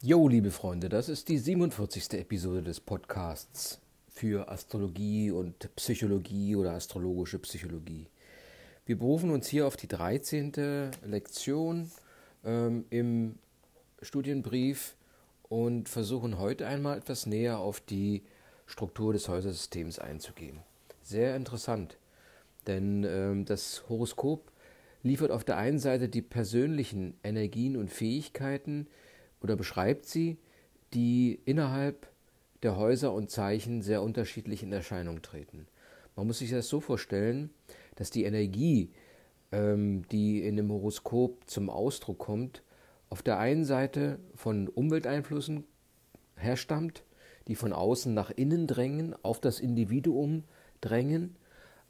Jo, liebe Freunde, das ist die 47. Episode des Podcasts für Astrologie und Psychologie oder astrologische Psychologie. Wir berufen uns hier auf die 13. Lektion ähm, im Studienbrief und versuchen heute einmal etwas näher auf die Struktur des Häusersystems einzugehen. Sehr interessant, denn ähm, das Horoskop liefert auf der einen Seite die persönlichen Energien und Fähigkeiten, oder beschreibt sie, die innerhalb der Häuser und Zeichen sehr unterschiedlich in Erscheinung treten. Man muss sich das so vorstellen, dass die Energie, ähm, die in dem Horoskop zum Ausdruck kommt, auf der einen Seite von Umwelteinflüssen herstammt, die von außen nach innen drängen, auf das Individuum drängen,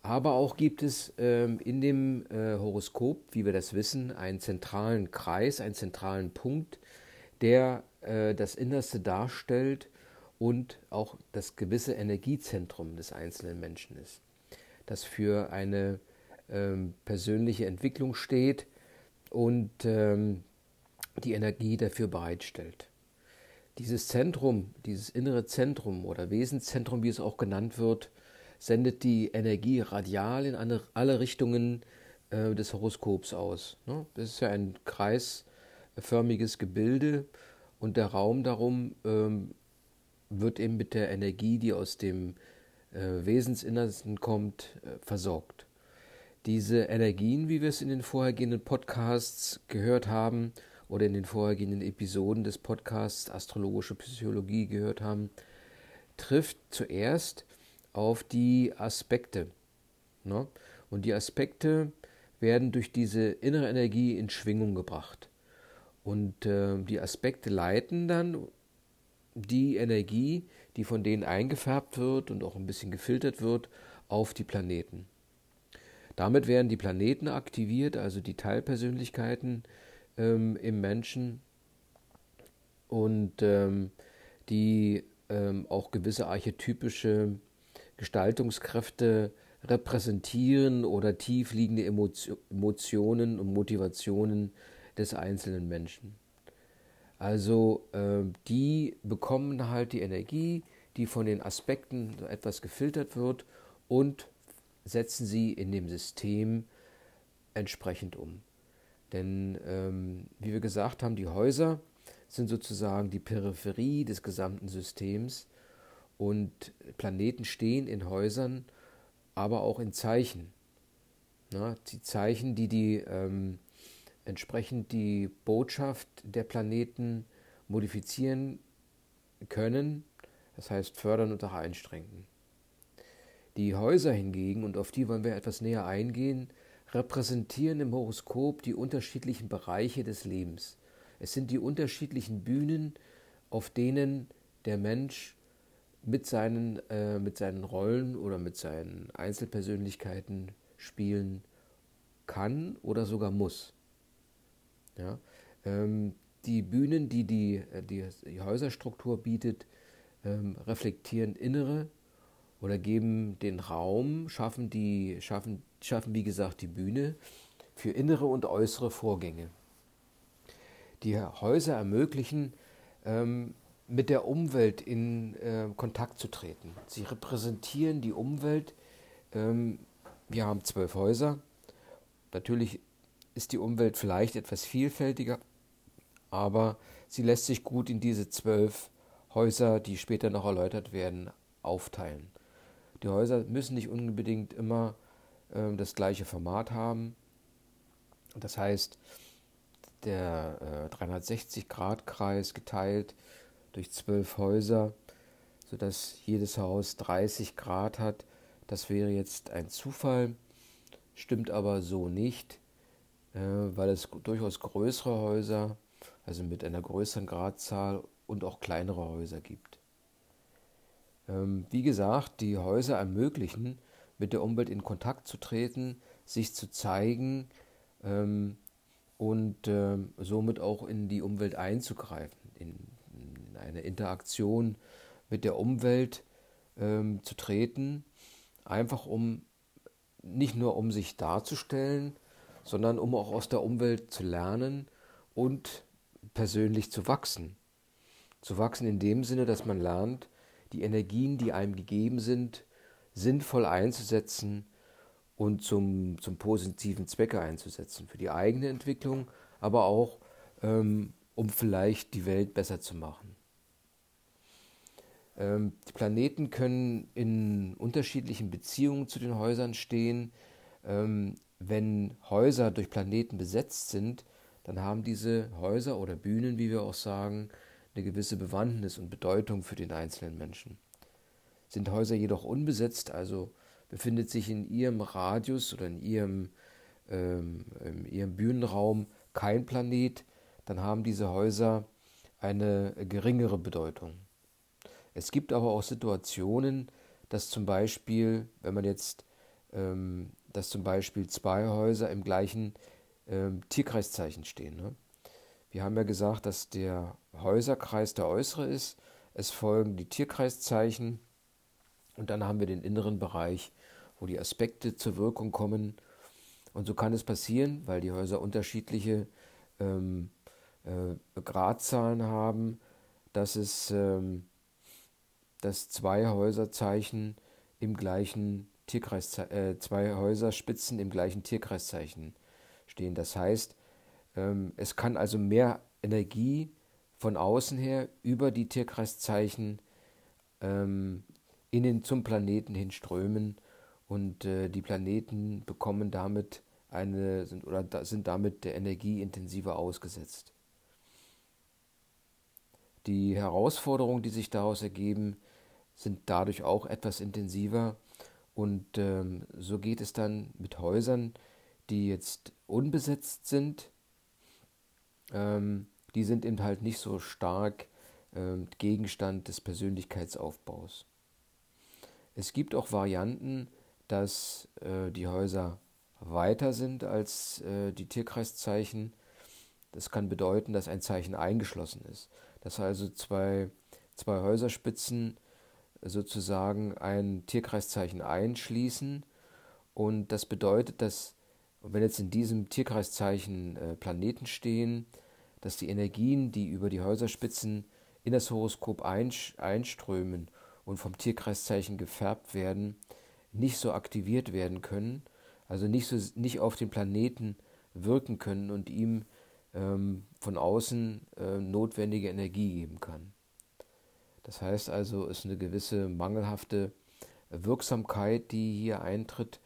aber auch gibt es ähm, in dem äh, Horoskop, wie wir das wissen, einen zentralen Kreis, einen zentralen Punkt, der äh, das Innerste darstellt und auch das gewisse Energiezentrum des einzelnen Menschen ist, das für eine ähm, persönliche Entwicklung steht und ähm, die Energie dafür bereitstellt. Dieses Zentrum, dieses innere Zentrum oder Wesenszentrum, wie es auch genannt wird, sendet die Energie radial in alle Richtungen äh, des Horoskops aus. Ne? Das ist ja ein Kreis, förmiges Gebilde und der Raum darum ähm, wird eben mit der Energie, die aus dem äh, Wesensinnersten kommt, äh, versorgt. Diese Energien, wie wir es in den vorhergehenden Podcasts gehört haben oder in den vorhergehenden Episoden des Podcasts Astrologische Psychologie gehört haben, trifft zuerst auf die Aspekte. Ne? Und die Aspekte werden durch diese innere Energie in Schwingung gebracht. Und äh, die Aspekte leiten dann die Energie, die von denen eingefärbt wird und auch ein bisschen gefiltert wird, auf die Planeten. Damit werden die Planeten aktiviert, also die Teilpersönlichkeiten ähm, im Menschen und ähm, die ähm, auch gewisse archetypische Gestaltungskräfte repräsentieren oder tiefliegende Emotionen und Motivationen des einzelnen Menschen. Also äh, die bekommen halt die Energie, die von den Aspekten etwas gefiltert wird und setzen sie in dem System entsprechend um. Denn ähm, wie wir gesagt haben, die Häuser sind sozusagen die Peripherie des gesamten Systems und Planeten stehen in Häusern, aber auch in Zeichen. Na, die Zeichen, die die ähm, entsprechend die Botschaft der Planeten modifizieren können, das heißt fördern und auch einstrengen. Die Häuser hingegen, und auf die wollen wir etwas näher eingehen, repräsentieren im Horoskop die unterschiedlichen Bereiche des Lebens. Es sind die unterschiedlichen Bühnen, auf denen der Mensch mit seinen, äh, mit seinen Rollen oder mit seinen Einzelpersönlichkeiten spielen kann oder sogar muss. Ja? Ähm, die Bühnen, die die, äh, die, die Häuserstruktur bietet, ähm, reflektieren innere oder geben den Raum, schaffen, die, schaffen, schaffen, wie gesagt, die Bühne für innere und äußere Vorgänge. Die Häuser ermöglichen, ähm, mit der Umwelt in äh, Kontakt zu treten. Sie repräsentieren die Umwelt. Ähm, wir haben zwölf Häuser. Natürlich ist die Umwelt vielleicht etwas vielfältiger, aber sie lässt sich gut in diese zwölf Häuser, die später noch erläutert werden, aufteilen. Die Häuser müssen nicht unbedingt immer äh, das gleiche Format haben. Das heißt, der äh, 360-Grad-Kreis geteilt durch zwölf Häuser, sodass jedes Haus 30 Grad hat, das wäre jetzt ein Zufall, stimmt aber so nicht. Äh, weil es durchaus größere Häuser, also mit einer größeren Gradzahl und auch kleinere Häuser gibt. Ähm, wie gesagt, die Häuser ermöglichen, mit der Umwelt in Kontakt zu treten, sich zu zeigen ähm, und ähm, somit auch in die Umwelt einzugreifen, in, eine Interaktion mit der Umwelt zu treten, einfach um nicht nur um sich darzustellen, sondern um auch aus der Umwelt zu lernen und persönlich zu wachsen. Zu wachsen in dem Sinne, dass man lernt, die Energien, die einem gegeben sind, sinnvoll einzusetzen und zum, zum positiven Zwecke einzusetzen. Für die eigene Entwicklung, aber auch ähm, um vielleicht die Welt besser zu machen. Ähm, die Planeten können in unterschiedlichen Beziehungen zu den Häusern stehen. Ähm, wenn Häuser durch Planeten besetzt sind, dann haben diese Häuser oder Bühnen, wie wir auch sagen, eine gewisse Bewandtnis und Bedeutung für den einzelnen Menschen. Sind Häuser jedoch unbesetzt, also befindet sich in ihrem Radius oder in ihrem, ähm, in ihrem Bühnenraum kein Planet, dann haben diese Häuser eine geringere Bedeutung. Es gibt aber auch Situationen, dass zum Beispiel, wenn man jetzt, ähm, dass zum Beispiel zwei Häuser im gleichen ähm, Tierkreiszeichen stehen. Ne? Wir haben ja gesagt, dass der Häuserkreis der äußere ist. Es folgen die Tierkreiszeichen und dann haben wir den inneren Bereich, wo die Aspekte zur Wirkung kommen. Und so kann es passieren, weil die Häuser unterschiedliche ähm, äh, Gradzahlen haben, dass es ähm, dass zwei Häuserzeichen im gleichen Tierkreis, äh, zwei Häuserspitzen im gleichen Tierkreiszeichen stehen. Das heißt, ähm, es kann also mehr Energie von außen her über die Tierkreiszeichen ähm, innen zum Planeten hin strömen und äh, die Planeten bekommen damit eine sind, oder da, sind damit der Energie intensiver ausgesetzt. Die Herausforderungen, die sich daraus ergeben, sind dadurch auch etwas intensiver und ähm, so geht es dann mit Häusern, die jetzt unbesetzt sind. Ähm, die sind eben halt nicht so stark ähm, Gegenstand des Persönlichkeitsaufbaus. Es gibt auch Varianten, dass äh, die Häuser weiter sind als äh, die Tierkreiszeichen. Das kann bedeuten, dass ein Zeichen eingeschlossen ist. Dass also zwei, zwei Häuserspitzen sozusagen ein Tierkreiszeichen einschließen. Und das bedeutet, dass, wenn jetzt in diesem Tierkreiszeichen äh, Planeten stehen, dass die Energien, die über die Häuserspitzen in das Horoskop einströmen und vom Tierkreiszeichen gefärbt werden, nicht so aktiviert werden können, also nicht, so, nicht auf den Planeten wirken können und ihm ähm, von außen äh, notwendige Energie geben kann. Das heißt also, es ist eine gewisse mangelhafte Wirksamkeit, die hier eintritt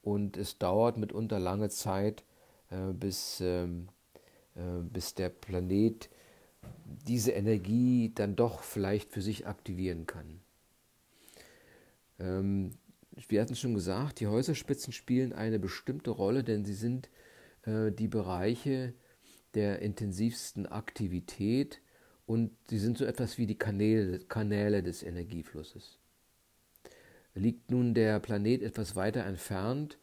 und es dauert mitunter lange Zeit, äh, bis, ähm, äh, bis der Planet diese Energie dann doch vielleicht für sich aktivieren kann. Ähm, wir hatten schon gesagt, die Häuserspitzen spielen eine bestimmte Rolle, denn sie sind äh, die Bereiche der intensivsten Aktivität und sie sind so etwas wie die Kanäle, Kanäle des Energieflusses. Liegt nun der Planet etwas weiter entfernt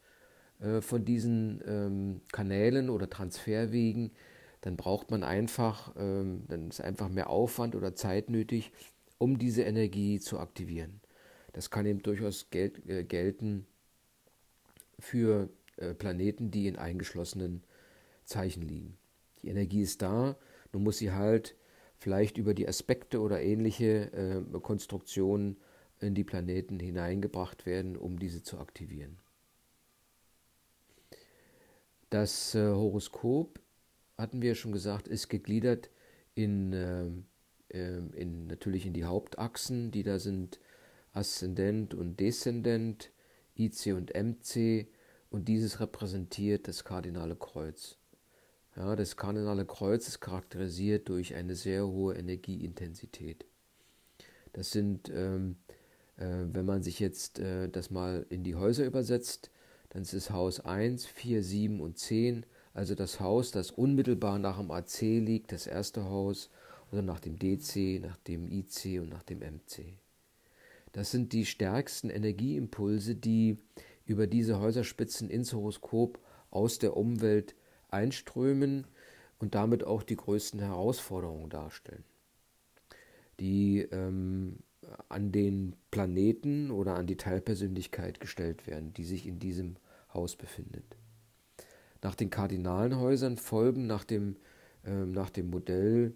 äh, von diesen ähm, Kanälen oder Transferwegen, dann braucht man einfach, ähm, dann ist einfach mehr Aufwand oder Zeit nötig, um diese Energie zu aktivieren. Das kann eben durchaus gel äh, gelten für äh, Planeten, die in eingeschlossenen Zeichen liegen. Die Energie ist da, nun muss sie halt vielleicht über die Aspekte oder ähnliche äh, Konstruktionen in die Planeten hineingebracht werden, um diese zu aktivieren. Das äh, Horoskop, hatten wir schon gesagt, ist gegliedert in, äh, in, natürlich in die Hauptachsen, die da sind Aszendent und Deszendent, IC und MC und dieses repräsentiert das kardinale Kreuz. Ja, das kardinale Kreuz ist charakterisiert durch eine sehr hohe Energieintensität. Das sind, ähm, äh, wenn man sich jetzt äh, das mal in die Häuser übersetzt, dann ist es Haus 1, 4, 7 und 10, also das Haus, das unmittelbar nach dem AC liegt, das erste Haus, oder nach dem DC, nach dem IC und nach dem MC. Das sind die stärksten Energieimpulse, die über diese Häuserspitzen ins Horoskop aus der Umwelt einströmen und damit auch die größten Herausforderungen darstellen, die ähm, an den Planeten oder an die Teilpersönlichkeit gestellt werden, die sich in diesem Haus befindet. Nach den kardinalen Häusern folgen nach dem, äh, nach dem Modell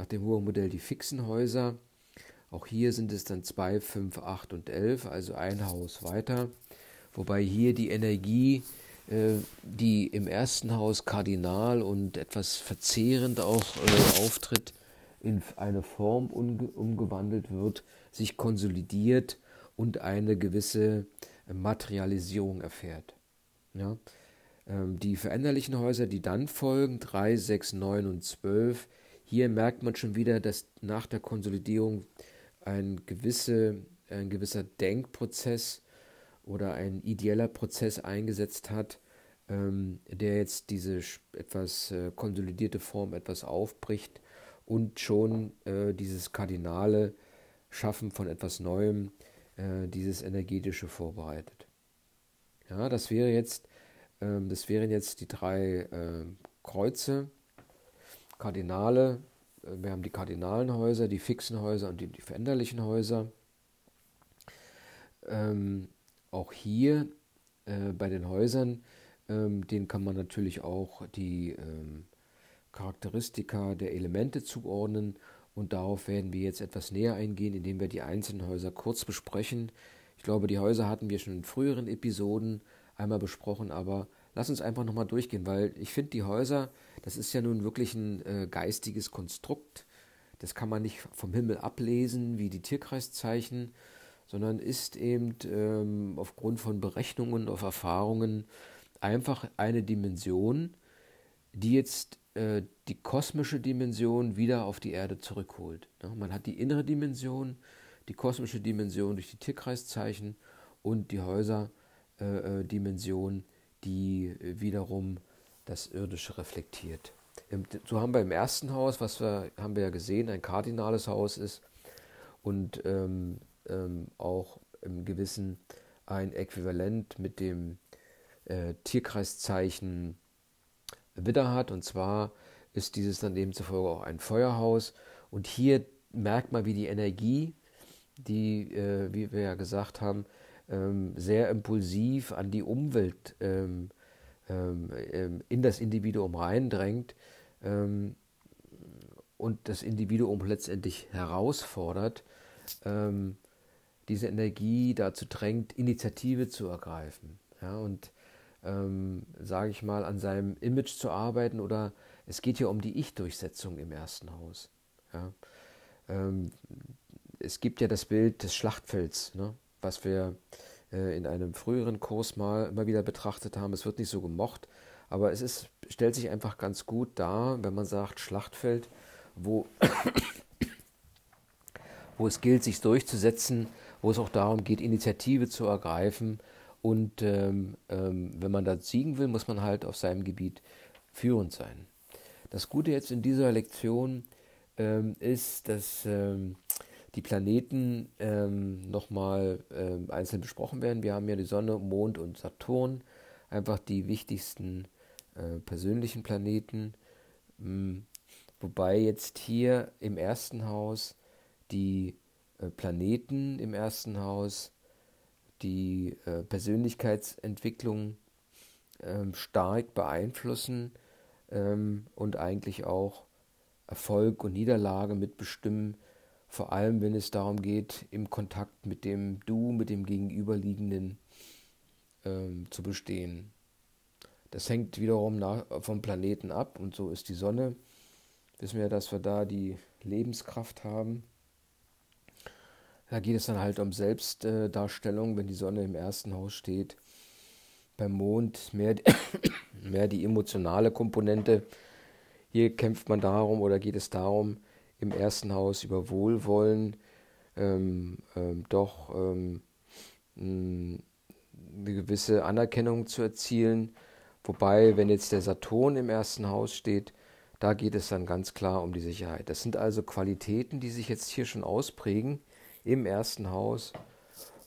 nach dem Moore-Modell die fixen Häuser. Auch hier sind es dann 2, 5, 8 und 11, also ein Haus weiter. Wobei hier die Energie, die im ersten Haus kardinal und etwas verzehrend auch äh, auftritt, in eine Form umgewandelt wird, sich konsolidiert und eine gewisse Materialisierung erfährt. Ja? Ähm, die veränderlichen Häuser, die dann folgen, 3, 6, 9 und 12, hier merkt man schon wieder, dass nach der Konsolidierung ein, gewisse, ein gewisser Denkprozess oder ein ideeller Prozess eingesetzt hat, ähm, der jetzt diese etwas äh, konsolidierte Form etwas aufbricht und schon äh, dieses kardinale Schaffen von etwas Neuem, äh, dieses energetische vorbereitet. Ja, das wäre jetzt, ähm, das wären jetzt die drei äh, Kreuze Kardinale, äh, wir haben die kardinalen Häuser, die fixen Häuser und die, die veränderlichen Häuser. Ähm, auch hier äh, bei den Häusern, ähm, denen kann man natürlich auch die ähm, Charakteristika der Elemente zuordnen und darauf werden wir jetzt etwas näher eingehen, indem wir die einzelnen Häuser kurz besprechen. Ich glaube, die Häuser hatten wir schon in früheren Episoden einmal besprochen, aber lass uns einfach nochmal durchgehen, weil ich finde, die Häuser, das ist ja nun wirklich ein äh, geistiges Konstrukt. Das kann man nicht vom Himmel ablesen wie die Tierkreiszeichen, sondern ist eben ähm, aufgrund von Berechnungen, auf Erfahrungen einfach eine Dimension, die jetzt äh, die kosmische Dimension wieder auf die Erde zurückholt. Ja, man hat die innere Dimension, die kosmische Dimension durch die Tierkreiszeichen und die Häuserdimension, äh, äh die wiederum das Irdische reflektiert. So haben wir im ersten Haus, was wir haben wir ja gesehen, ein kardinales Haus ist und ähm, ähm, auch im Gewissen ein Äquivalent mit dem äh, Tierkreiszeichen Widder hat. Und zwar ist dieses dann demzufolge auch ein Feuerhaus. Und hier merkt man, wie die Energie, die, äh, wie wir ja gesagt haben, ähm, sehr impulsiv an die Umwelt ähm, ähm, ähm, in das Individuum reindrängt ähm, und das Individuum letztendlich herausfordert, ähm, diese Energie dazu drängt, Initiative zu ergreifen. Ja, und sage ich mal, an seinem Image zu arbeiten oder es geht hier um die Ich-Durchsetzung im ersten Haus. Ja. es gibt ja das Bild des Schlachtfelds, ne, was wir äh, in einem früheren Kurs mal immer wieder betrachtet haben. Es wird nicht so gemocht, aber es ist, stellt sich einfach ganz gut dar, wenn man sagt Schlachtfeld, wo, wo es gilt, sich durchzusetzen, wo es auch darum geht, Initiative zu ergreifen. Und ähm, ähm, wenn man da siegen will, muss man halt auf seinem Gebiet führend sein. Das Gute jetzt in dieser Lektion ähm, ist, dass ähm, die Planeten ähm, nochmal ähm, einzeln besprochen werden. Wir haben ja die Sonne, Mond und Saturn, einfach die wichtigsten äh, persönlichen Planeten. Ähm, wobei jetzt hier im ersten Haus die Planeten im ersten Haus die äh, Persönlichkeitsentwicklung ähm, stark beeinflussen ähm, und eigentlich auch Erfolg und Niederlage mitbestimmen vor allem wenn es darum geht, im Kontakt mit dem Du, mit dem Gegenüberliegenden ähm, zu bestehen. Das hängt wiederum nach, vom Planeten ab und so ist die Sonne. Wissen wir, dass wir da die Lebenskraft haben. Da geht es dann halt um Selbstdarstellung, wenn die Sonne im ersten Haus steht. Beim Mond mehr, mehr die emotionale Komponente. Hier kämpft man darum oder geht es darum, im ersten Haus über Wohlwollen ähm, ähm, doch ähm, eine gewisse Anerkennung zu erzielen. Wobei, wenn jetzt der Saturn im ersten Haus steht, da geht es dann ganz klar um die Sicherheit. Das sind also Qualitäten, die sich jetzt hier schon ausprägen im ersten Haus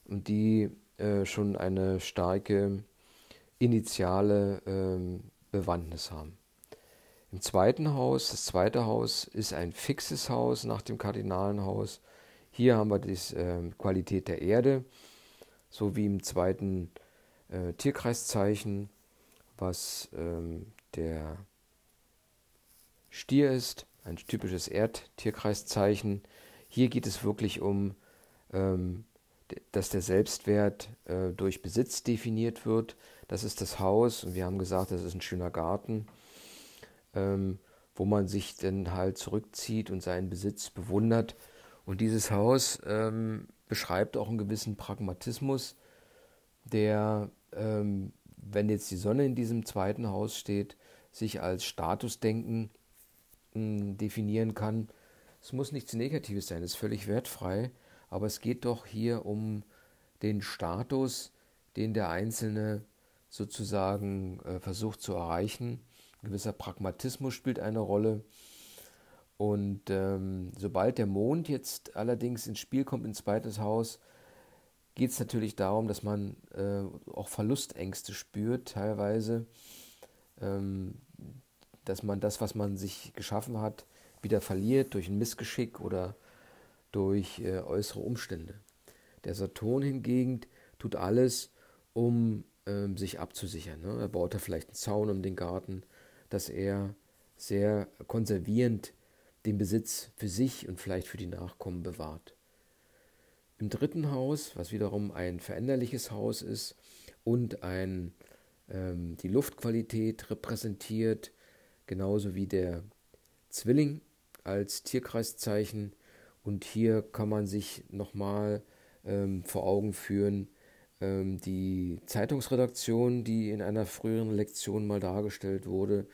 und die äh, schon eine starke initiale äh, Bewandtnis haben. Im zweiten Haus, das zweite Haus ist ein fixes Haus nach dem Kardinalenhaus. Hier haben wir die äh, Qualität der Erde, so wie im zweiten äh, Tierkreiszeichen, was ähm, der Stier ist. ein typisches Erdtierkreiszeichen. Hier geht es wirklich um, ähm, dass der Selbstwert äh, durch Besitz definiert wird. Das ist das Haus und wir haben gesagt, das ist ein schöner Garten, ähm, wo man sich dann halt zurückzieht und seinen Besitz bewundert. Und dieses Haus ähm, beschreibt auch einen gewissen Pragmatismus, der, ähm, wenn jetzt die Sonne in diesem zweiten Haus steht, sich als Statusdenken mh, definieren kann. Es muss nichts Negatives sein, es ist völlig wertfrei, aber es geht doch hier um den Status, den der Einzelne sozusagen äh, versucht zu erreichen. Ein gewisser Pragmatismus spielt eine Rolle. Und ähm, sobald der Mond jetzt allerdings ins Spiel kommt, ins zweites Haus, geht es natürlich darum, dass man äh, auch Verlustängste spürt, teilweise, ähm, dass man das, was man sich geschaffen hat, wieder verliert durch ein Missgeschick oder durch äh, äußere Umstände. Der Saturn hingegen tut alles, um ähm, sich abzusichern. Ne? Er baut da vielleicht einen Zaun um den Garten, dass er sehr konservierend den Besitz für sich und vielleicht für die Nachkommen bewahrt. Im dritten Haus, was wiederum ein veränderliches Haus ist und ein, ähm, die Luftqualität repräsentiert, genauso wie der Zwilling als Tierkreiszeichen. Und hier kann man sich nochmal ähm, vor Augen führen, ähm, die Zeitungsredaktion, die in einer früheren Lektion mal dargestellt wurde.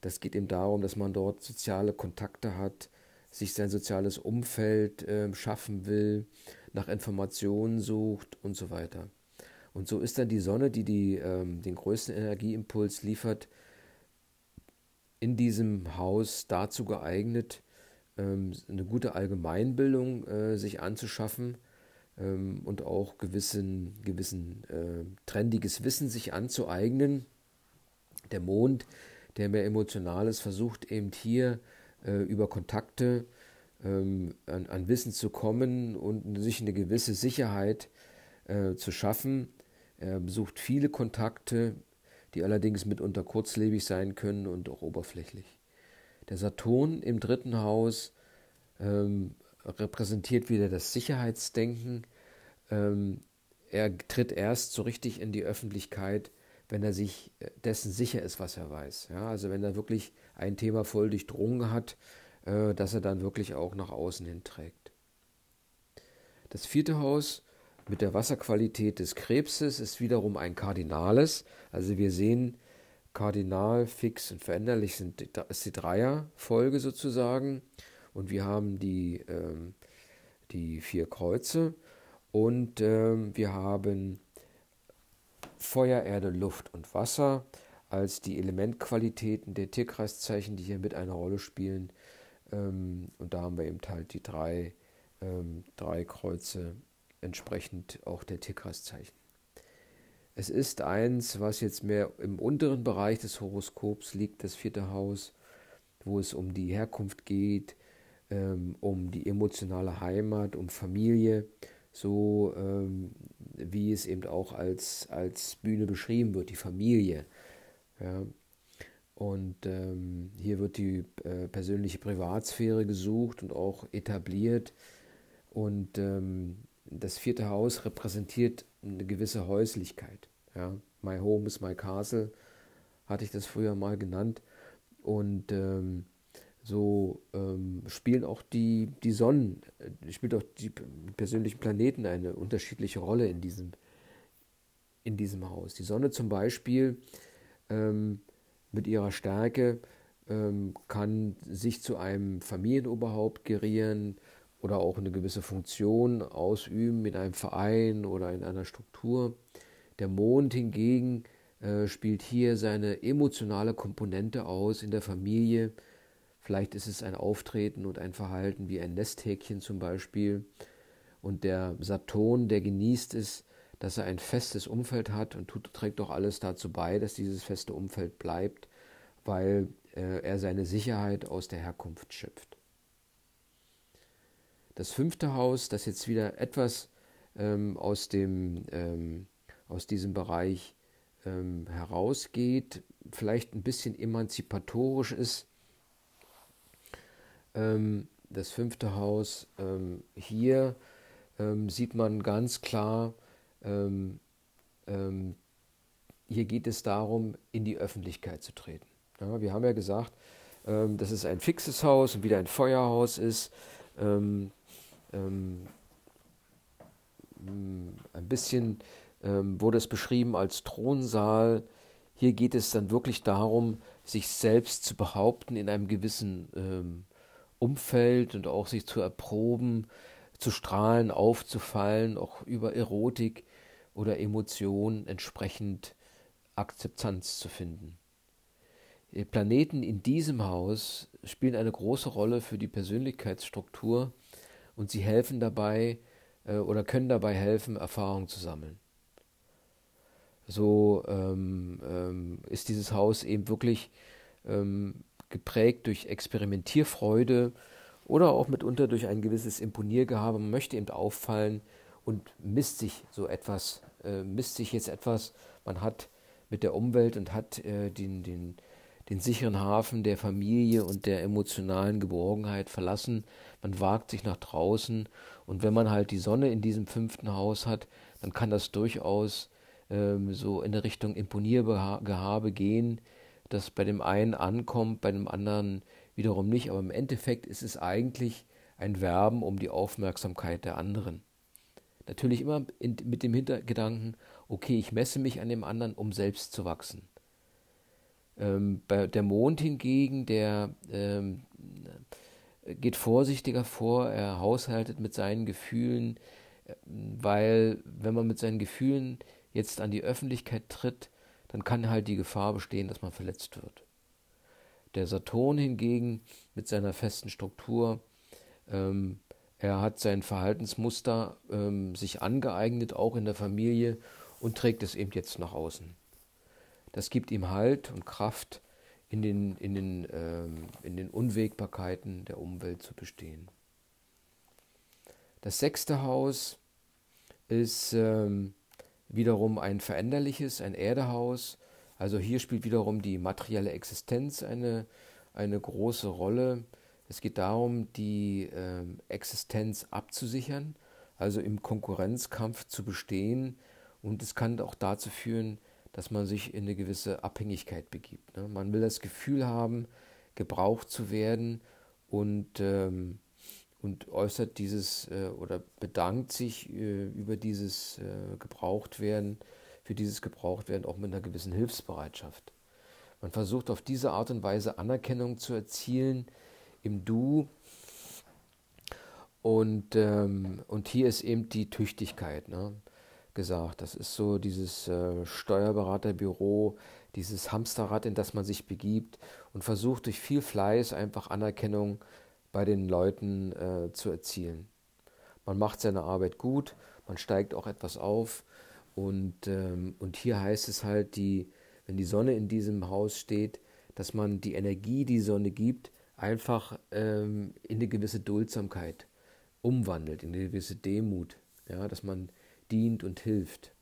Das geht eben darum, dass man dort soziale Kontakte hat, sich sein soziales Umfeld äh, schaffen will, nach Informationen sucht und so weiter. Und so ist dann die Sonne, die, die ähm, den größten Energieimpuls liefert, in diesem Haus dazu geeignet, eine gute Allgemeinbildung äh, sich anzuschaffen ähm, und auch gewissen, gewissen äh, trendiges Wissen sich anzueignen. Der Mond, der mehr emotional ist, versucht eben hier äh, über Kontakte ähm, an, an, Wissen zu kommen und sich eine gewisse Sicherheit zu schaffen. Er besucht viele Kontakte, die allerdings mitunter kurzlebig sein können und auch oberflächlich. Der Saturn im dritten Haus ähm, repräsentiert wieder das Sicherheitsdenken. Ähm, er tritt erst so richtig in die Öffentlichkeit, wenn er sich äh, dessen sicher ist, was er weiß. Ja, also wenn er wirklich ein Thema voll durchdrungen hat, äh, dass er dann wirklich auch nach außen hin trägt. Das vierte Haus mit der Wasserqualität des Krebses ist wiederum ein Kardinales. Also wir sehen, Kardinal, fix und veränderlich sind, ist die Dreierfolge sozusagen. Und wir haben die, ähm, die vier Kreuze. Und ähm, wir haben Feuer, Erde, Luft und Wasser als die Elementqualitäten der Tierkreiszeichen, die hier mit einer Rolle spielen. Ähm, und da haben wir eben halt die drei, ähm, drei Kreuze entsprechend auch der Tierkreiszeichen. Es ist eins, was jetzt mehr im unteren Bereich des Horoskops liegt, das vierte Haus, wo es um die Herkunft geht, ähm, um die emotionale Heimat, um Familie, so ähm, wie es eben auch als, als Bühne beschrieben wird, die Familie. Ja. Und ähm, hier wird die äh, persönliche Privatsphäre gesucht und auch etabliert. Und ähm, das vierte Haus repräsentiert eine gewisse Häuslichkeit. Ja. My home is my castle, hatte ich das früher mal genannt. Und ähm, so ähm, spielen auch die, die Sonnen, äh, spielt auch die persönlichen Planeten eine unterschiedliche Rolle in diesem, in diesem Haus. Die Sonne zum Beispiel ähm, mit ihrer Stärke ähm, kann sich zu einem Familienoberhaupt gerieren, oder auch eine gewisse Funktion ausüben in einem Verein oder in einer Struktur. Der Mond hingegen äh, spielt hier seine emotionale Komponente aus in der Familie. Vielleicht ist es ein Auftreten und ein Verhalten wie ein Nesthäkchen zum Beispiel. Und der Saturn, der genießt es, dass er ein festes Umfeld hat und tut, trägt doch alles dazu bei, dass dieses feste Umfeld bleibt, weil äh, er seine Sicherheit aus der Herkunft schöpft. Das fünfte Haus, das jetzt wieder etwas ähm, aus, dem, ähm, aus diesem Bereich ähm, herausgeht, vielleicht ein bisschen emanzipatorisch ist, ähm, das fünfte Haus, ähm, hier ähm, sieht man ganz klar, hier geht es darum, in die Öffentlichkeit zu treten. Ja, wir haben ja gesagt, dass es ein fixes Haus und wieder ein Feuerhaus ist. Ähm, ähm, ein bisschen ähm, wurde es beschrieben als Thronsaal. Hier geht es dann wirklich darum, sich selbst zu behaupten in einem gewissen ähm, Umfeld und auch sich zu erproben, zu strahlen, aufzufallen, auch über Erotik oder Emotionen entsprechend Akzeptanz zu finden. Planeten in diesem Haus spielen eine große Rolle für die Persönlichkeitsstruktur und sie helfen dabei äh, oder können dabei helfen, Erfahrungen zu sammeln. So ähm, ähm, ist dieses Haus eben wirklich ähm, geprägt durch Experimentierfreude oder auch mitunter durch ein gewisses Imponiergehabe. Man möchte eben auffallen und misst sich so etwas, äh, misst sich jetzt etwas. Man hat mit der Umwelt und hat äh, den, den, den sicheren Hafen der Familie und der emotionalen Geborgenheit verlassen. Man wagt sich nach draußen und wenn man halt die Sonne in diesem fünften Haus hat, dann kann das durchaus ähm, so in der Richtung Imponiergehabe gehen, das bei dem einen ankommt, bei dem anderen wiederum nicht. Aber im Endeffekt ist es eigentlich ein Werben um die Aufmerksamkeit der anderen. Natürlich immer in, mit dem Hintergedanken, okay, ich messe mich an dem anderen, um selbst zu wachsen. Ähm, bei der Mond hingegen, der ähm, geht vorsichtiger vor, er haushaltet mit seinen Gefühlen, weil wenn man mit seinen Gefühlen jetzt an die Öffentlichkeit tritt, dann kann halt die Gefahr bestehen, dass man verletzt wird. Der Saturn hingegen mit seiner festen Struktur, ähm, er hat sein Verhaltensmuster ähm, sich angeeignet, auch in der Familie, und trägt es eben jetzt nach außen. Das gibt ihm Halt und Kraft, in den, in den, ähm, in den Unwägbarkeiten der Umwelt zu bestehen. Das sechste Haus ist ähm, wiederum ein veränderliches, ein Erdehaus. Also hier spielt wiederum die materielle Existenz eine, eine große Rolle. Es geht darum, die ähm, Existenz abzusichern, also im Konkurrenzkampf zu bestehen. Und es kann auch dazu führen, dass man sich in eine gewisse Abhängigkeit begibt. Ne? Man will das Gefühl haben, gebraucht zu werden und, ähm, und äußert dieses äh, oder bedankt sich äh, über dieses äh, Gebrauchtwerden, für dieses Gebrauchtwerden auch mit einer gewissen Hilfsbereitschaft. Man versucht auf diese Art und Weise Anerkennung zu erzielen im Du. Und, ähm, und hier ist eben die Tüchtigkeit. Ne? Gesagt. Das ist so dieses äh, Steuerberaterbüro, dieses Hamsterrad, in das man sich begibt und versucht durch viel Fleiß einfach Anerkennung bei den Leuten äh, zu erzielen. Man macht seine Arbeit gut, man steigt auch etwas auf und, ähm, und hier heißt es halt, die, wenn die Sonne in diesem Haus steht, dass man die Energie, die Sonne gibt, einfach ähm, in eine gewisse Duldsamkeit umwandelt, in eine gewisse Demut. Ja, dass man dient und hilft.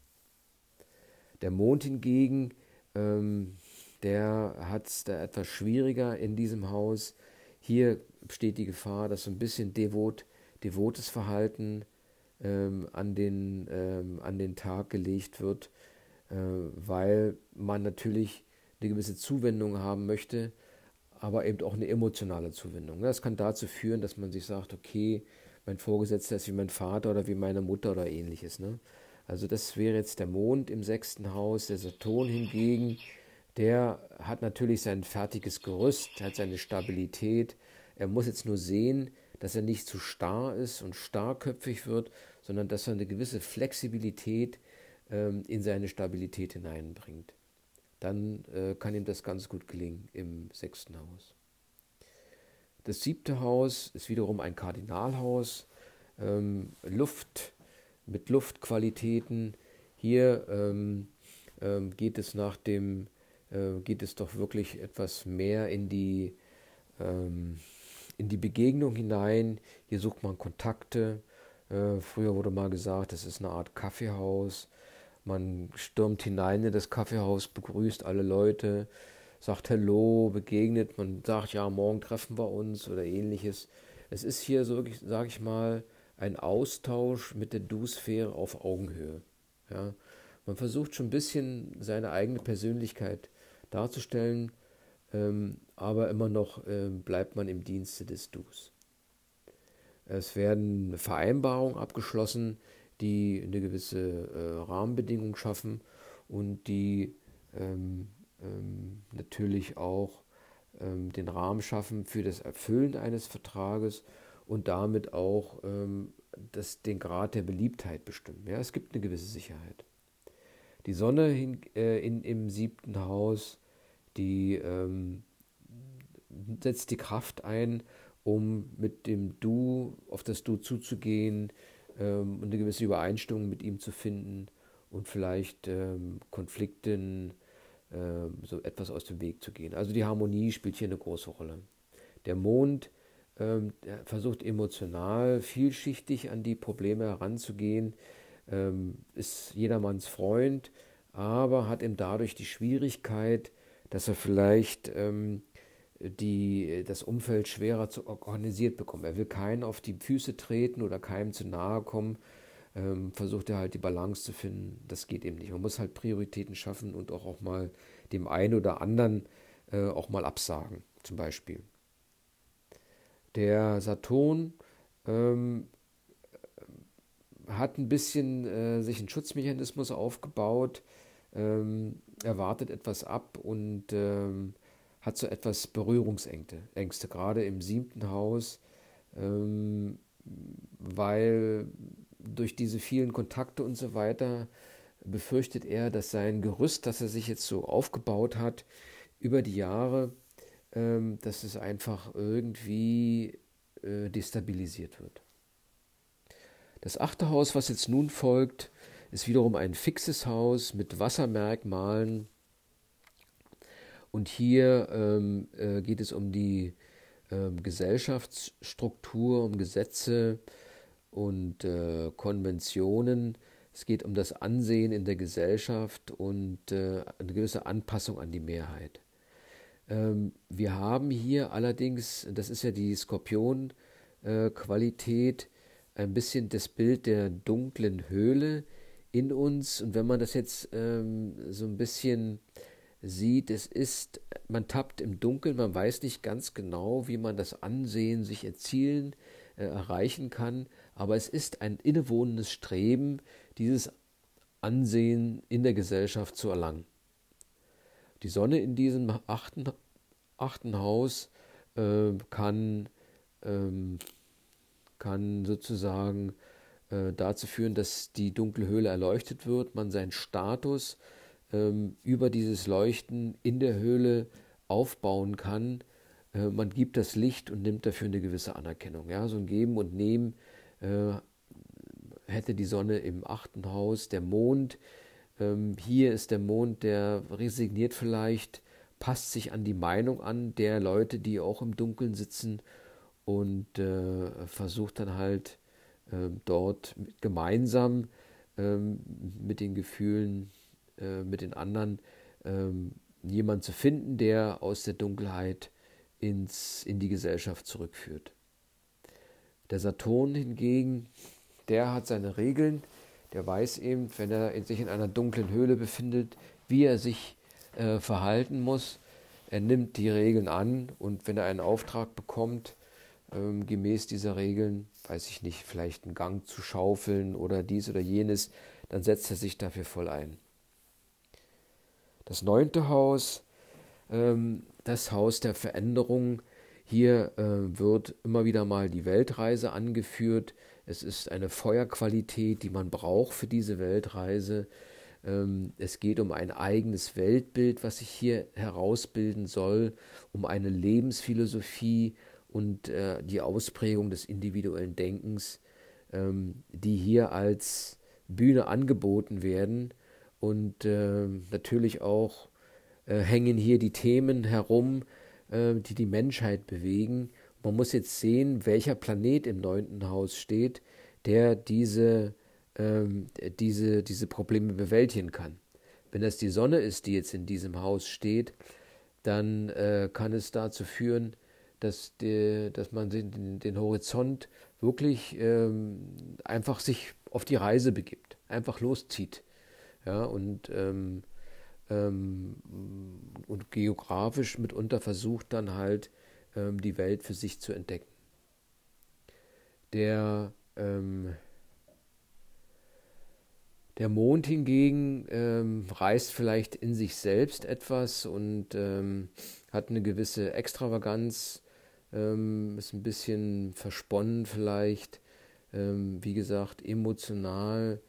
Der Mond hingegen, ähm, der hat es da etwas schwieriger in diesem Haus. Hier besteht die Gefahr, dass so ein bisschen devot, devotes Verhalten ähm, an, den, ähm, an den Tag gelegt wird, äh, weil man natürlich eine gewisse Zuwendung haben möchte, aber eben auch eine emotionale Zuwendung. Das kann dazu führen, dass man sich sagt, okay, mein Vorgesetzter ist wie mein Vater oder wie meine Mutter oder ähnliches. Ne? Also das wäre jetzt der Mond im sechsten Haus. Der Saturn hingegen, der hat natürlich sein fertiges Gerüst, hat seine Stabilität. Er muss jetzt nur sehen, dass er nicht zu starr ist und starrköpfig wird, sondern dass er eine gewisse Flexibilität ähm, in seine Stabilität hineinbringt. Dann äh, kann ihm das ganz gut gelingen im sechsten Haus. Das siebte Haus ist wiederum ein Kardinalhaus, ähm, Luft mit Luftqualitäten. Hier ähm, ähm, geht es nach dem, äh, geht es doch wirklich etwas mehr in die, ähm, in die Begegnung hinein. Hier sucht man Kontakte. Äh, früher wurde mal gesagt, das ist eine Art Kaffeehaus. Man stürmt hinein in das Kaffeehaus, begrüßt alle Leute, sagt Hallo, begegnet, man sagt, ja, morgen treffen wir uns oder ähnliches. Es ist hier so, sage ich mal, ein Austausch mit der Du-Sphäre auf Augenhöhe. Ja. Man versucht schon ein bisschen seine eigene Persönlichkeit darzustellen, ähm, aber immer noch ähm, bleibt man im Dienste des Dus. Es werden Vereinbarungen abgeschlossen, die eine gewisse äh, Rahmenbedingung schaffen und die ähm, ähm, natürlich auch ähm, den Rahmen schaffen für das Erfüllen eines Vertrages und damit auch ähm, das, den Grad der Beliebtheit bestimmen. Ja, es gibt eine gewisse Sicherheit. Die Sonne hin, äh, in, im siebten Haus, die ähm, setzt die Kraft ein, um mit dem Du auf das Du zuzugehen ähm, und eine gewisse Übereinstimmung mit ihm zu finden und vielleicht ähm, Konflikten so etwas aus dem Weg zu gehen. Also die Harmonie spielt hier eine große Rolle. Der Mond ähm, versucht emotional vielschichtig an die Probleme heranzugehen, ähm, ist jedermanns Freund, aber hat eben dadurch die Schwierigkeit, dass er vielleicht ähm, die, das Umfeld schwerer zu organisiert bekommt. Er will keinen auf die Füße treten oder keinem zu nahe kommen. Ähm, versucht er halt die Balance zu finden. Das geht eben nicht. Man muss halt Prioritäten schaffen und auch, auch mal dem einen oder anderen äh, auch mal absagen, zum Beispiel. Der Saturn ähm, hat ein bisschen äh, sich einen Schutzmechanismus aufgebaut, ähm, erwartet etwas ab und ähm, hat so etwas Berührungsängste, Ängste, gerade im siebten Haus, ähm, weil durch diese vielen Kontakte und so weiter befürchtet er, dass sein Gerüst, das er sich jetzt so aufgebaut hat, über die Jahre, ähm, dass es einfach irgendwie äh, destabilisiert wird. Das achte Haus, was jetzt nun folgt, ist wiederum ein fixes Haus mit Wassermerkmalen. Und hier ähm, äh, geht es um die ähm, Gesellschaftsstruktur, um Gesetze und äh, Konventionen. Es geht um das Ansehen in der Gesellschaft und äh, eine gewisse Anpassung an die Mehrheit. Ähm, wir haben hier allerdings, das ist ja die Skorpion-Qualität, ein bisschen das Bild der dunklen Höhle in uns. Und wenn man das jetzt ähm, so ein bisschen sieht, es ist, man tappt im Dunkeln, man weiß nicht ganz genau, wie man das Ansehen sich erzielen, äh, erreichen kann, aber es ist ein innewohnendes Streben, dieses Ansehen in der Gesellschaft zu erlangen. Die Sonne in diesem achten, achten Haus äh, kann, ähm, kann sozusagen äh, dazu führen, dass die dunkle Höhle erleuchtet wird, man seinen Status ähm, über dieses Leuchten in der Höhle aufbauen kann. Äh, man gibt das Licht und nimmt dafür eine gewisse Anerkennung. Ja? So ein Geben und Nehmen äh, hätte die Sonne im achten Haus, der Mond ähm, hier ist der Mond, der resigniert vielleicht, passt sich an die Meinung an der Leute, die auch im Dunkeln sitzen und äh, versucht dann halt äh, dort gemeinsam äh, mit den Gefühlen, äh, mit den anderen ähm, jemand zu finden, der aus der Dunkelheit ins, in die Gesellschaft zurückführt. Der Saturn hingegen, der hat seine Regeln, der weiß eben, wenn er sich in einer dunklen Höhle befindet, wie er sich äh, verhalten muss. Er nimmt die Regeln an und wenn er einen Auftrag bekommt, ähm, gemäß dieser Regeln, weiß ich nicht, vielleicht einen Gang zu schaufeln oder dies oder jenes, dann setzt er sich dafür voll ein. Das neunte Haus, ähm, das Haus der Veränderung, hier äh, wird immer wieder mal die Weltreise angeführt. Es ist eine Feuerqualität, die man braucht für diese Weltreise. Ähm, es geht um ein eigenes Weltbild, was sich hier herausbilden soll, um eine Lebensphilosophie und äh, die Ausprägung des individuellen Denkens, ähm, die hier als Bühne angeboten werden. Und äh, natürlich auch äh, hängen hier die Themen herum, äh, die die Menschheit bewegen. Man muss jetzt sehen, welcher Planet im neunten Haus steht, der diese, ähm, diese, diese Probleme bewältigen kann. Wenn das die Sonne ist, die jetzt in diesem Haus steht, dann äh, kann es dazu führen, dass, die, dass man den, den, Horizont wirklich ähm, einfach sich auf die Reise begibt, einfach loszieht. Ja, und, ähm, ähm, und geografisch mitunter versucht dann halt ähm, die Welt für sich zu entdecken. Der ähm, der Mond hingegen ähm, reißt vielleicht in sich selbst etwas und ähm, hat eine gewisse Extravaganz, ähm, ist ein bisschen versponnen vielleicht. Wie gesagt, emotional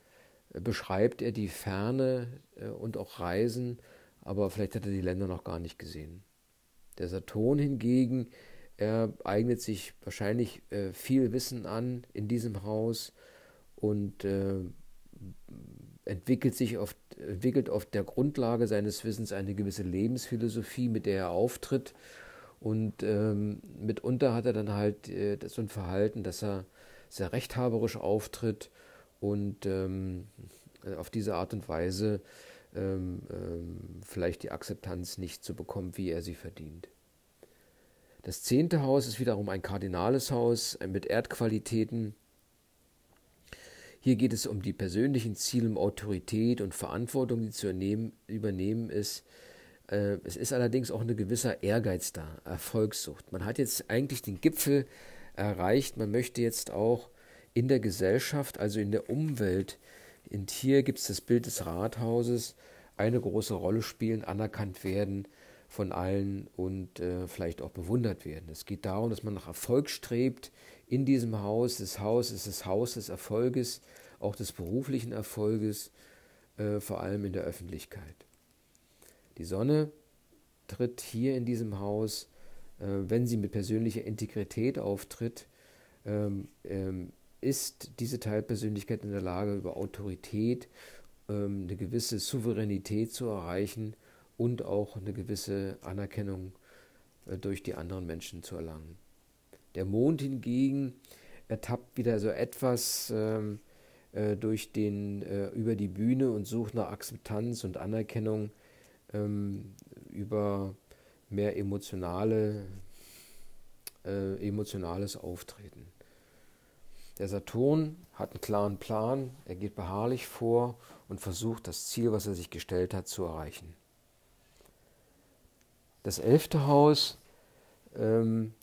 beschreibt er die Ferne äh, und auch Reisen, aber vielleicht hat er die Länder noch gar nicht gesehen. Der Saturn hingegen, er eignet sich wahrscheinlich äh, viel Wissen an in diesem Haus und äh, entwickelt sich oft, entwickelt auf der Grundlage seines Wissens eine gewisse Lebensphilosophie, mit der er auftritt. Und ähm, mitunter hat er dann halt äh, so ein Verhalten, dass er sehr rechthaberisch auftritt und ähm, auf diese Art und Weise ähm, ähm vielleicht die Akzeptanz nicht so bekommt, wie er sie verdient. Das zehnte Haus ist wiederum ein kardinales Haus mit Erdqualitäten hier geht es um die persönlichen Ziele, um Autorität und Verantwortung, die zu übernehmen ist. Äh, es ist allerdings auch ein gewisser Ehrgeiz da, Erfolgssucht. Man hat jetzt eigentlich den Gipfel erreicht. Man möchte jetzt auch in der Gesellschaft, also in der Umwelt, und hier gibt es das Bild des Rathauses, eine große Rolle spielen, anerkannt werden von allen und äh, vielleicht auch bewundert werden. Es geht darum, dass man nach Erfolg strebt in diesem Haus. Das Haus ist das Haus des Erfolges, auch des beruflichen Erfolges, äh, vor allem in der Öffentlichkeit. Die Sonne tritt hier in diesem Haus, äh, wenn sie mit persönlicher Integrität auftritt, ähm, ähm, ist diese Teilpersönlichkeit in der Lage, über Autorität ähm, eine gewisse Souveränität zu erreichen und auch eine gewisse Anerkennung äh, durch die anderen Menschen zu erlangen. Der Mond hingegen ertappt wieder so etwas ähm, äh, durch den, äh, über die Bühne und sucht nach Akzeptanz und Anerkennung ähm, über mehr emotionale, äh, emotionales Auftreten. Der Saturn hat einen klaren Plan, er geht beharrlich vor und versucht das Ziel, was er sich gestellt hat, zu erreichen. Das elfte Haus, ähm,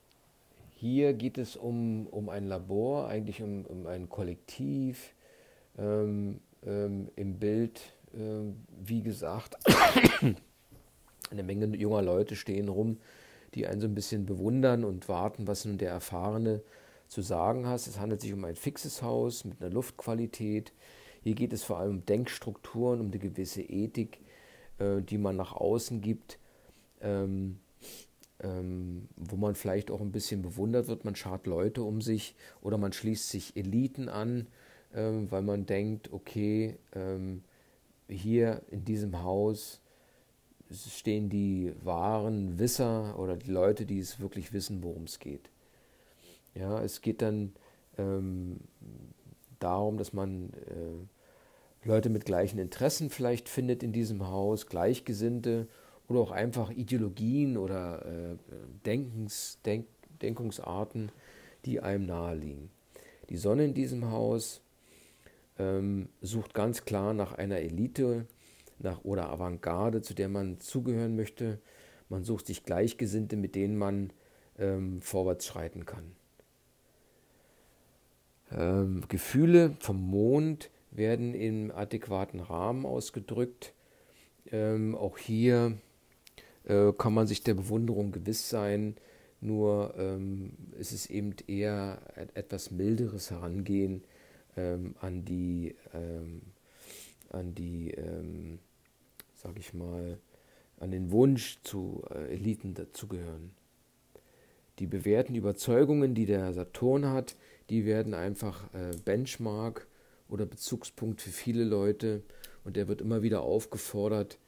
hier geht es um, um ein Labor, eigentlich um, um ein Kollektiv. Ähm, ähm, Im Bild, ähm, wie gesagt, eine Menge junger Leute stehen rum, die einen so ein bisschen bewundern und warten, was nun der Erfahrene zu sagen hat. Es handelt sich um ein fixes Haus mit einer Luftqualität. Hier geht es vor allem um Denkstrukturen, um eine gewisse Ethik, äh, die man nach außen gibt ähm, ähm, wo man vielleicht auch ein bisschen bewundert wird. Man schart Leute um sich oder man schließt sich Eliten an, ähm, weil man denkt, okay, ähm, hier in diesem Haus stehen die wahren Wisser oder die Leute, die es wirklich wissen, worum es geht. Ja, es geht dann ähm, darum, dass man äh, Leute mit gleichen Interessen vielleicht findet in diesem Haus, Gleichgesinnte oder auch einfach Ideologien oder äh, Denkens, Denk, Denkungsarten, die einem naheliegen. Die Sonne in diesem Haus ähm, sucht ganz klar nach einer Elite nach, oder Avantgarde, zu der man zugehören möchte. Man sucht sich Gleichgesinnte, mit denen man ähm, vorwärts schreiten kann. Ähm, Gefühle vom Mond werden im adäquaten Rahmen ausgedrückt. Ähm, auch hier äh, kann man sich der Bewunderung gewiss sein. Nur ähm, ist es eben eher etwas milderes Herangehen ähm, an die, ähm, an die, ähm, sag ich mal, an den Wunsch zu äh, Eliten dazugehören. Die bewährten Überzeugungen, die der Saturn hat, die werden einfach äh, Benchmark oder Bezugspunkt für viele Leute und er wird immer wieder aufgefordert,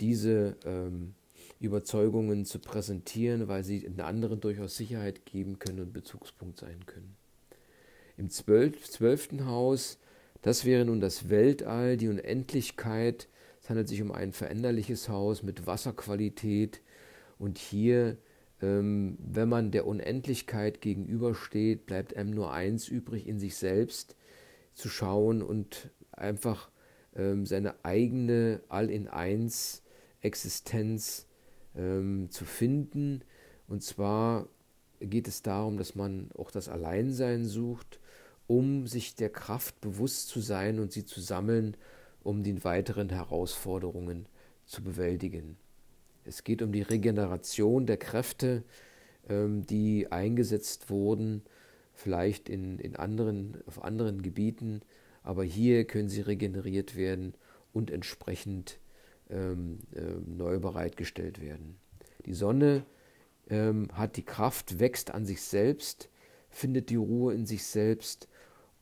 diese ähm, Überzeugungen zu präsentieren, weil sie in anderen durchaus Sicherheit geben können und Bezugspunkt sein können. Im zwölften Haus, das wäre nun das Weltall, die Unendlichkeit. Es handelt sich um ein veränderliches Haus mit Wasserqualität Und hier, ähm, wenn man der Unendlichkeit gegenübersteht, bleibt einem nur eins übrig, in sich selbst zu schauen und einfach ähm, seine eigene All-in-Eins Existenz ähm, zu finden. Und zwar geht es darum, dass man auch das Alleinsein sucht, um sich der Kraft bewusst zu sein und sie zu sammeln, um die weiteren Herausforderungen zu bewältigen. Es geht um die Regeneration der Kräfte, ähm, die eingesetzt wurden, vielleicht in, in anderen, auf anderen Gebieten, aber hier können sie regeneriert werden und entsprechend ähm, äh, neu bereitgestellt werden. Die Sonne ähm, hat die Kraft, wächst an sich selbst, findet die Ruhe in sich selbst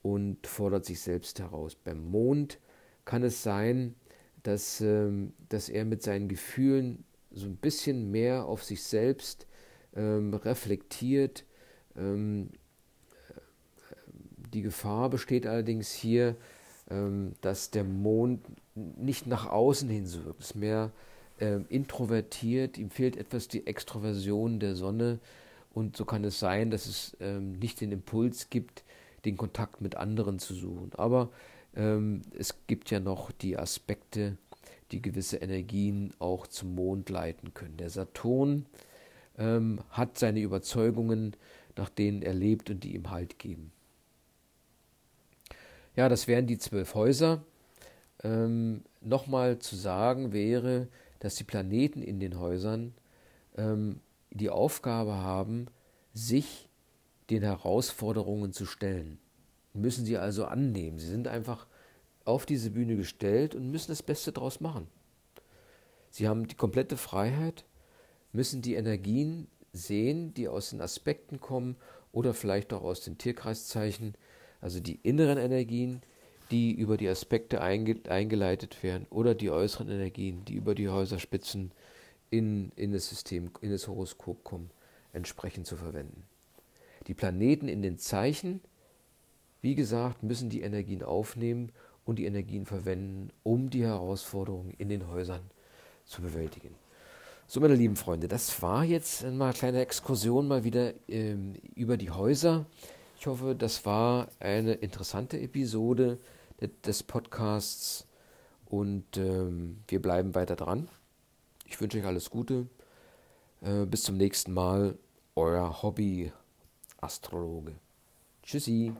und fordert sich selbst heraus. Beim Mond kann es sein, dass, ähm, dass er mit seinen Gefühlen so ein bisschen mehr auf sich selbst ähm, reflektiert. Ähm, die Gefahr besteht allerdings hier, ähm, dass der Mond nicht nach außen hin so wirkt. Ist mehr ähm, introvertiert, ihm fehlt etwas die Extroversion der Sonne und so kann es sein, dass es ähm, nicht den Impuls gibt, den Kontakt mit anderen zu suchen. Aber ähm, es gibt ja noch die Aspekte, die gewisse Energien auch zum Mond leiten können. Der Saturn ähm, hat seine Überzeugungen, nach denen er lebt und die ihm Halt geben. Ja, das wären die zwölf Häuser. Ähm, Nochmal zu sagen wäre, dass die Planeten in den Häusern ähm, die Aufgabe haben, sich den Herausforderungen zu stellen. Müssen sie also annehmen. Sie sind einfach auf diese Bühne gestellt und müssen das Beste daraus machen. Sie haben die komplette Freiheit, müssen die Energien sehen, die aus den Aspekten kommen oder vielleicht auch aus den Tierkreiszeichen, also die inneren Energien, die über die Aspekte einge eingeleitet werden oder die äußeren Energien, die über die Häuserspitzen in, in das System, in das Horoskop kommen, entsprechend zu verwenden. Die Planeten in den Zeichen, wie gesagt, müssen die Energien aufnehmen und die Energien verwenden, um die Herausforderungen in den Häusern zu bewältigen. So, meine lieben Freunde, das war jetzt mal eine kleine Exkursion mal wieder ähm, über die Häuser. Ich hoffe, das war eine interessante Episode des Podcasts und ähm, wir bleiben weiter dran. Ich wünsche euch alles Gute. Äh, bis zum nächsten Mal, euer Hobby-Astrologe. Tschüssi.